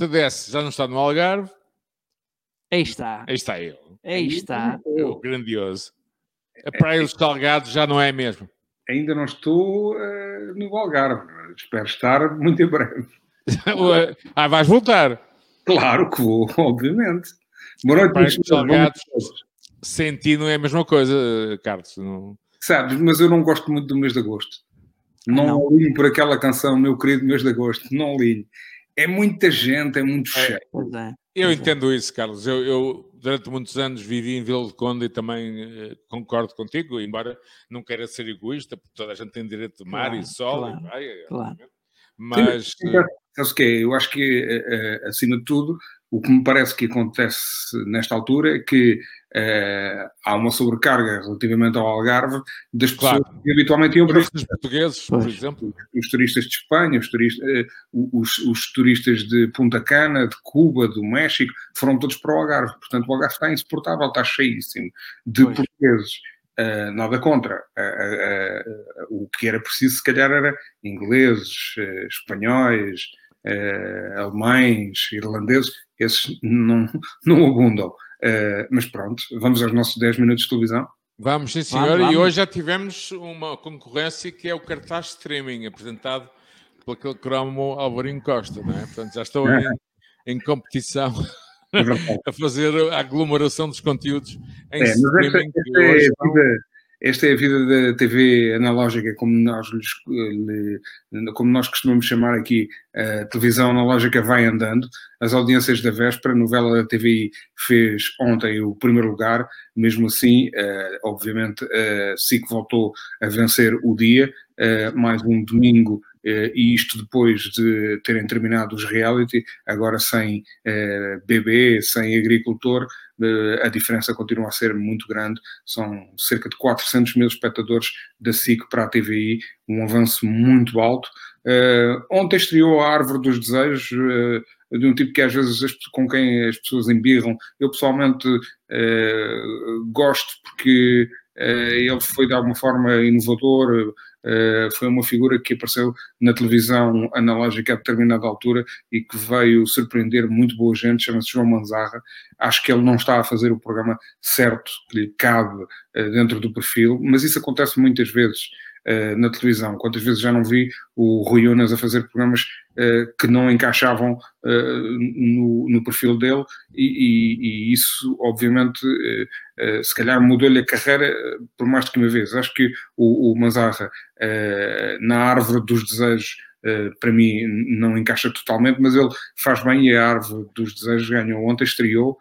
CDS já não está no Algarve. Aí está. Aí está ele. Aí está. É o grandioso. A Praia dos Salgados já não é mesmo. Ainda não estou uh, no Algarve. Espero estar muito em breve. ah, vais voltar? Claro que vou, obviamente. Boa noite, Praia dos Salgados. Senti não é a mesma coisa, Carlos. Não... Sabes, mas eu não gosto muito do mês de agosto. Não, não. alinho por aquela canção, meu querido mês de agosto. Não alinho. É muita gente, é muito é, cheio. É, eu entendo isso, Carlos. Eu, eu, durante muitos anos vivi em Vila de Conde e também eh, concordo contigo, embora não queira ser egoísta, porque toda a gente tem direito de mar claro, e sol. Claro, e praia, claro. Mas. Sim, o quê? Eu acho que, eh, eh, acima de tudo, o que me parece que acontece nesta altura é que uh, há uma sobrecarga relativamente ao Algarve das pessoas claro. que habitualmente iam para os portugueses, por exemplo. Os, os, turistas de Espanha, os turistas, uh, os, os, turistas de Punta Cana, de Cuba, do México, foram todos para o Algarve. Portanto, o Algarve está insuportável, está cheíssimo de pois. portugueses. Uh, nada contra. Uh, uh, o que era preciso, se calhar, era ingleses, espanhóis, alemães, irlandeses. Esses não, não abundam. Mas pronto, vamos aos nossos 10 minutos de televisão. Vamos, sim, senhor. Vamos, vamos. E hoje já tivemos uma concorrência que é o cartaz streaming, apresentado pelo aquele cromo Alvarinho Costa, não é? Portanto, já estou em, em competição. É a fazer a aglomeração dos conteúdos em é, streaming. Esta, esta, é vida, esta, é a vida, da TV analógica, como nós, como nós costumamos chamar aqui, a televisão analógica vai andando. As audiências da véspera, a novela da TVI fez ontem o primeiro lugar, mesmo assim, uh, obviamente, a uh, SIC voltou a vencer o dia, mais um domingo e isto depois de terem terminado os reality, agora sem uh, bebê, sem agricultor, uh, a diferença continua a ser muito grande. São cerca de 400 mil espectadores da SIC para a TVI, um avanço muito alto. ontem estreou a Árvore dos Desejos, de um tipo que às vezes as, com quem as pessoas embirram. Eu pessoalmente gosto porque ele foi de alguma forma inovador, eh, foi uma figura que apareceu na televisão analógica a determinada altura e que veio surpreender muito boa gente, chama-se João Manzarra. Acho que ele não está a fazer o programa certo que lhe cabe eh, dentro do perfil, mas isso acontece muitas vezes. Uh, na televisão. Quantas vezes já não vi o Rui Unas a fazer programas uh, que não encaixavam uh, no, no, perfil dele e, e, e isso, obviamente, se calhar mudou-lhe a carreira por mais do que uma vez. Acho que o, o Mazarra, na árvore dos desejos, para mim não encaixa totalmente, mas ele faz bem e a árvore dos desejos ganhou ontem, estreou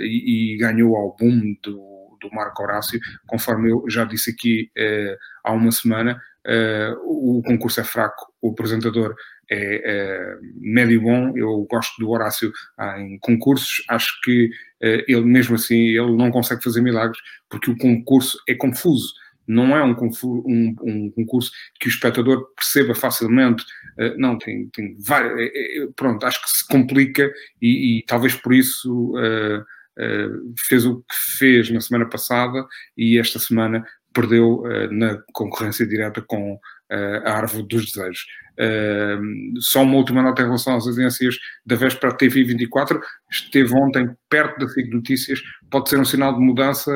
e, e ganhou ao boom do do Marco Horácio, conforme eu já disse aqui uh, há uma semana, uh, o concurso é fraco, o apresentador é, é médio bom, eu gosto do Horácio em concursos, acho que ele mesmo assim, ele não consegue fazer milagres, porque o concurso é confuso, não é um, um, um, concurso que o espectador perceba facilmente. Não, tem, tem várias. Pronto, acho que se complica e, e talvez por isso uh, fez o que fez na semana passada e esta semana perdeu na concorrência direta com a Árvore dos Desejos. Só uma última nota em relação às agências da véspera TV 24, esteve ontem perto da FIG Notícias, pode ser um sinal de mudança.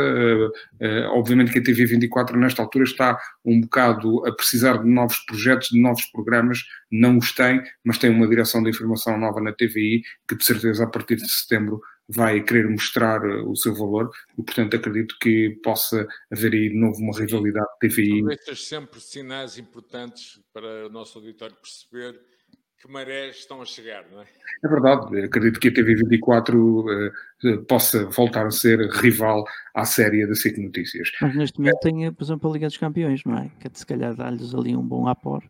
Obviamente que a TV 24 nesta altura está um bocado a precisar de novos projetos, de novos programas, não os tem, mas tem uma direção de informação nova na TVI que de certeza a partir de setembro vai querer mostrar uh, o seu valor e, portanto, acredito que possa haver aí de novo uma rivalidade TVI. Aproveitas sempre sinais importantes para o nosso auditório perceber que marés estão a chegar, não é? É verdade, acredito que a TV24 uh, possa voltar a ser rival à série da SIC Notícias. Mas neste momento tem, por exemplo, a Liga dos Campeões, não é? Que se calhar dá-lhes ali um bom apor.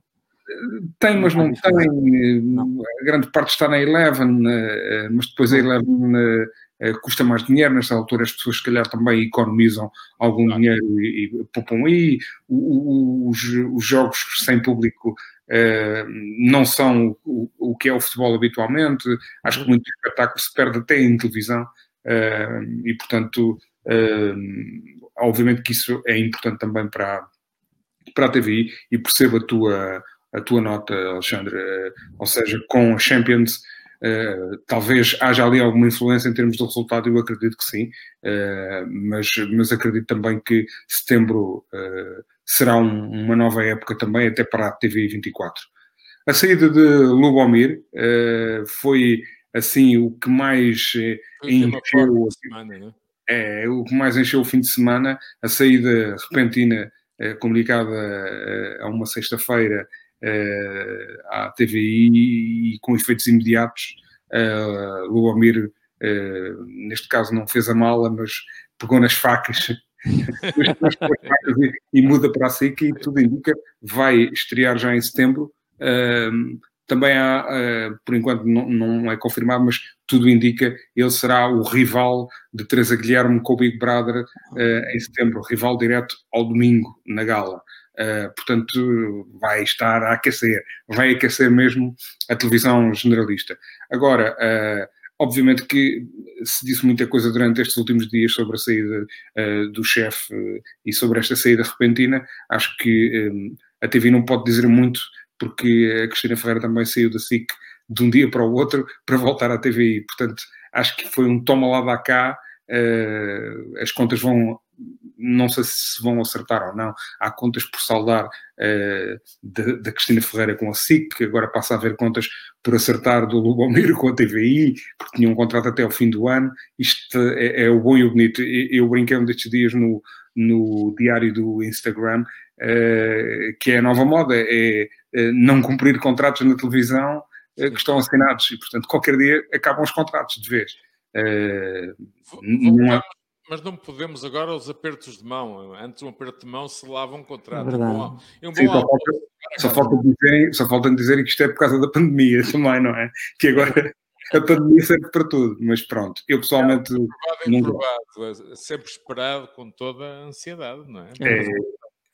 Tem, mas não tem. Não. A grande parte está na Eleven, eh, mas depois a Eleven eh, eh, custa mais dinheiro. Nesta altura, as pessoas, se calhar, também economizam algum claro. dinheiro e, e poupam aí. Os, os, jogos sem público não são o, o, que é o futebol habitualmente. Acho que uhum. muito espetáculo se perde até em televisão. e, portanto, obviamente que isso é importante também para, para a TVI e percebo a tua a tua nota, Alexandre, eh, ou seja, com a Champions Uh, talvez haja ali alguma influência em termos de resultado, eu acredito que sim, uh, mas, mas acredito também que setembro uh, será um, uma nova época também, até para a TV 24. A saída de Lubomir foi assim o que mais encheu semana, né? é, o que mais encheu o fim de semana, a saída repentina comunicada a uma sexta-feira à TVI e com efeitos imediatos. Uh, Lubomir, uh, neste caso, não fez a mala, mas pegou nas facas. e, e, muda para a SIC e tudo indica vai estrear já em setembro. Uh, também há, uh, por enquanto não, não, é confirmado, mas tudo indica ele será o rival de Teresa Guilherme com o Big Brother uh, em setembro, rival direto ao domingo na gala. Uh, portanto, vai estar a aquecer, vai aquecer mesmo a televisão generalista. Agora, uh, obviamente que se disse muita coisa durante estes últimos dias sobre a saída uh, do chefe e sobre esta saída repentina. Acho que a TV não pode dizer muito, porque a Cristina Ferreira também saiu da SIC de um dia para o outro para voltar à TVI. Portanto, acho que foi um toma lá da cá. as contas vão não sei se vão acertar ou não. Há contas por saldar uh, da Cristina Ferreira com a SIC, que agora passa a haver contas por acertar do Lubomir com a TVI, porque tinha um contrato até ao fim do ano. Isto é, é o bom e o bonito. Eu brinquei um destes dias no, no diário do Instagram, uh, que é a nova moda, é uh, não cumprir contratos na televisão que estão assinados e, portanto, qualquer dia acabam os contratos de vez. Uh, não é mas não podemos agora os apertos de mão. Antes um aperto de mão se lava um contrato. É bom, um Sim, só, falta, só, falta dizer, só falta dizer que isto é por causa da pandemia também, não é? Que agora a pandemia serve para tudo, mas pronto, eu pessoalmente. É, não... sempre esperado com toda a ansiedade, não é? É,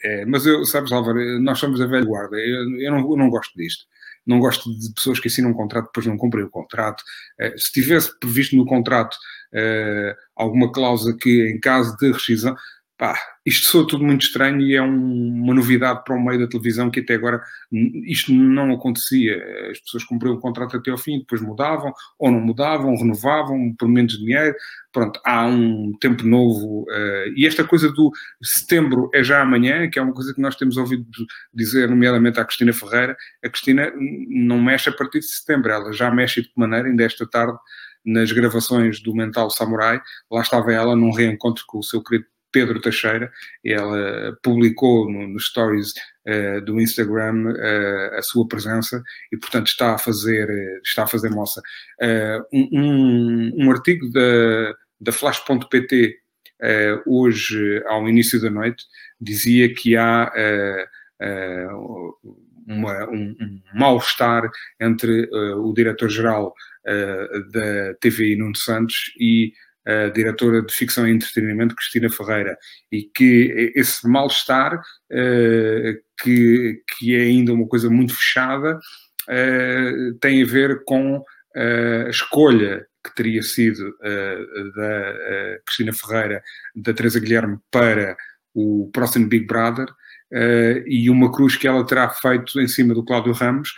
é mas eu, sabes, Álvaro, nós somos a velha guarda, eu, eu, não, eu não gosto disto não gosto de pessoas que assinam um contrato depois não cumprem o contrato. Eh, se tivesse previsto no contrato uh, alguma cláusula que, em caso de rescisão, pá, isto soa tudo muito estranho e é um, uma novidade para o meio da televisão que até agora isto não acontecia. As pessoas cumpriam o contrato até ao fim, depois mudavam, ou não mudavam, renovavam por menos dinheiro. Pronto, há um tempo novo. Uh, e esta coisa do setembro é já amanhã, que é uma coisa que nós temos ouvido dizer, nomeadamente à Cristina Ferreira. A Cristina não mexe a partir de setembro, ela já mexe de que maneira, ainda esta tarde nas gravações do Mental Samurai, lá estava ela num reencontro com o seu querido Pedro Teixeira, ela publicou nos no stories uh, do Instagram uh, a sua presença e, portanto, está a fazer, está a fazer moça. Uh, um, um, artigo da, da Flash.pt hoje, ao início da noite, dizia que há uma, um, um mal-estar entre o diretor-geral da TVI Nuno Santos e a diretora de ficção e entretenimento, Cristina Ferreira, e que esse mal-estar, uh, que, que é ainda uma coisa muito fechada, uh, tem a ver com uh, a escolha que teria sido da Cristina Ferreira, da Teresa Guilherme, para o próximo Big Brother, e uma cruz que ela terá feito em cima do Cláudio Ramos,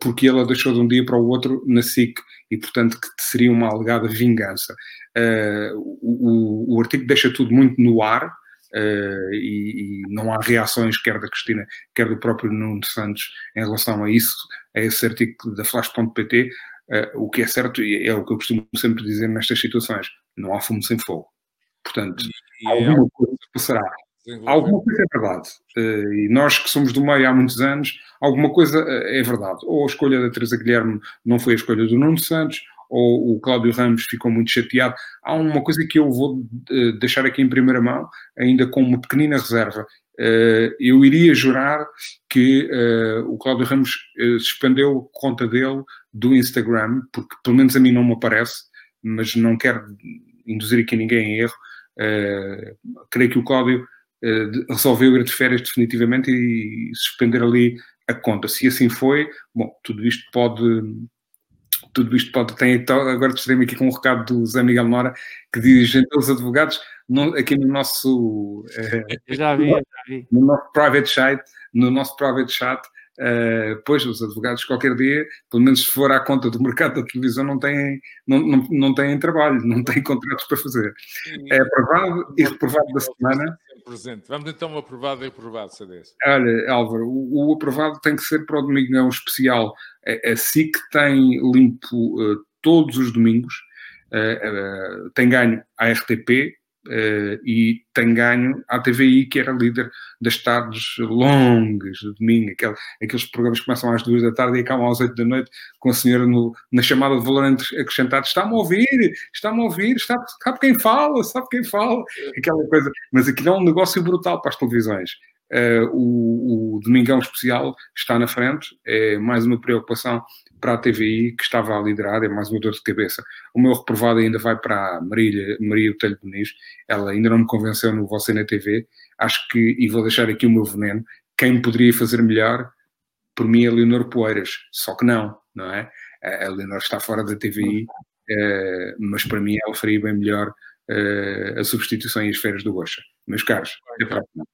porque ela deixou de um dia para o outro na SIC e, portanto, que seria uma alegada vingança. Uh, o, o, artigo deixa tudo muito no ar uh, e, e, não há reações, quer da Cristina, quer do próprio Nuno Santos, em relação a isso, a esse artigo da Flash.pt. Uh, eh, o que é certo, e é o que eu costumo sempre dizer nestas situações: não há fumo sem fogo. Portanto, e, alguma é... coisa passará. Alguma coisa é verdade. E nós que somos do meio há muitos anos, alguma coisa é verdade. Ou a escolha da Teresa Guilherme não foi a escolha do Nuno Santos, ou o Cláudio Ramos ficou muito chateado. Há uma coisa que eu vou uh, deixar aqui em primeira mão, ainda com uma pequenina reserva. Eu iria jurar que o Cláudio Ramos suspendeu a conta dele do Instagram, porque pelo menos a mim não me aparece, mas não quero induzir aqui ninguém em erro. creio que o Cláudio resolveu ir de férias definitivamente e suspender ali a conta. Se assim foi, bom, tudo isto pode tudo isto pode ter. Então, agora estarei aqui com um recado do Zé Miguel Mora que diz: os advogados, no, aqui no nosso. Uh, já vi, já vi. No nosso private chat, no nosso private chat Uh, pois, os advogados, qualquer dia, pelo menos se for à conta do mercado da televisão, não têm, não, não, não têm trabalho, não têm contratos para fazer. é aprovado e reprovado da semana. Presente. Vamos então aprovado e aprovado, CDS. Olha, Álvaro, o, o, aprovado tem que ser para o Domingão especial. A, a SIC tem limpo uh, todos os domingos, uh, tem ganho a RTP, Uh, e tem ganho a TVI, que era líder das tardes longas de domingo, aquel, aqueles programas que começam às duas da tarde e acabam às oito da noite, com a senhora no, na chamada de valor acrescentado: está-me a ouvir, está-me a ouvir, está, sabe quem fala, sabe quem fala, aquela coisa. Mas aquilo é um negócio brutal para as televisões. Uh, o, o Domingão Especial está na frente, é mais uma preocupação para a TVI, que estava a liderar, é mais uma dor de cabeça. O meu reprovado ainda vai para a Maria, Maria Botelho Muniz, ela ainda não me convenceu no Você na TV, acho que, e vou deixar aqui o meu veneno, quem poderia fazer melhor, por mim, é Leonor Poeiras, só que não, não é? A Leonor está fora da TVI, eh, mas para mim ela faria bem melhor eh, a substituição e as férias do Goxa. Meus caros, até a próxima.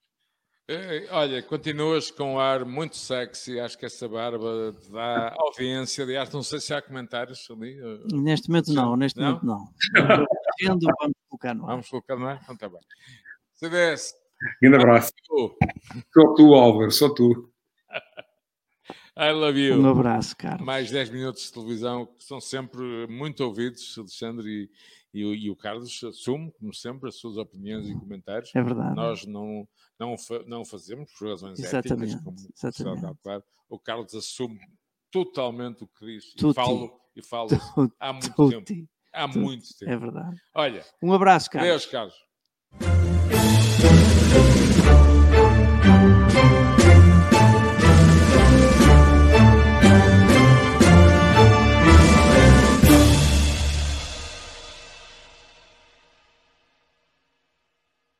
Eh, olha, continuas com um ar muito sexy, acho que essa barba te dá audiência. Aliás, não sei se há comentários ali. Eh, neste momento não, neste não? momento não. vamos colocar no ar. Vamos colocar no ar? Então está bem. CDS. Grande abraço. Sou tu, Álvaro, sou tu. I love you. Um abraço, cara. Mais 10 minutos de televisão que são sempre muito ouvidos, Alexandre, e, e, o Carlos assume, como sempre, as suas opiniões e comentários. É verdade. Nós não, não, não fazemos por razões exatamente, éticas, como exatamente. claro. O Carlos assume totalmente o que diz Tutti. e falo, e falo há muito Tutti. tempo. Há muito tempo. É verdade. Olha, um abraço, Carlos. Deus, Carlos.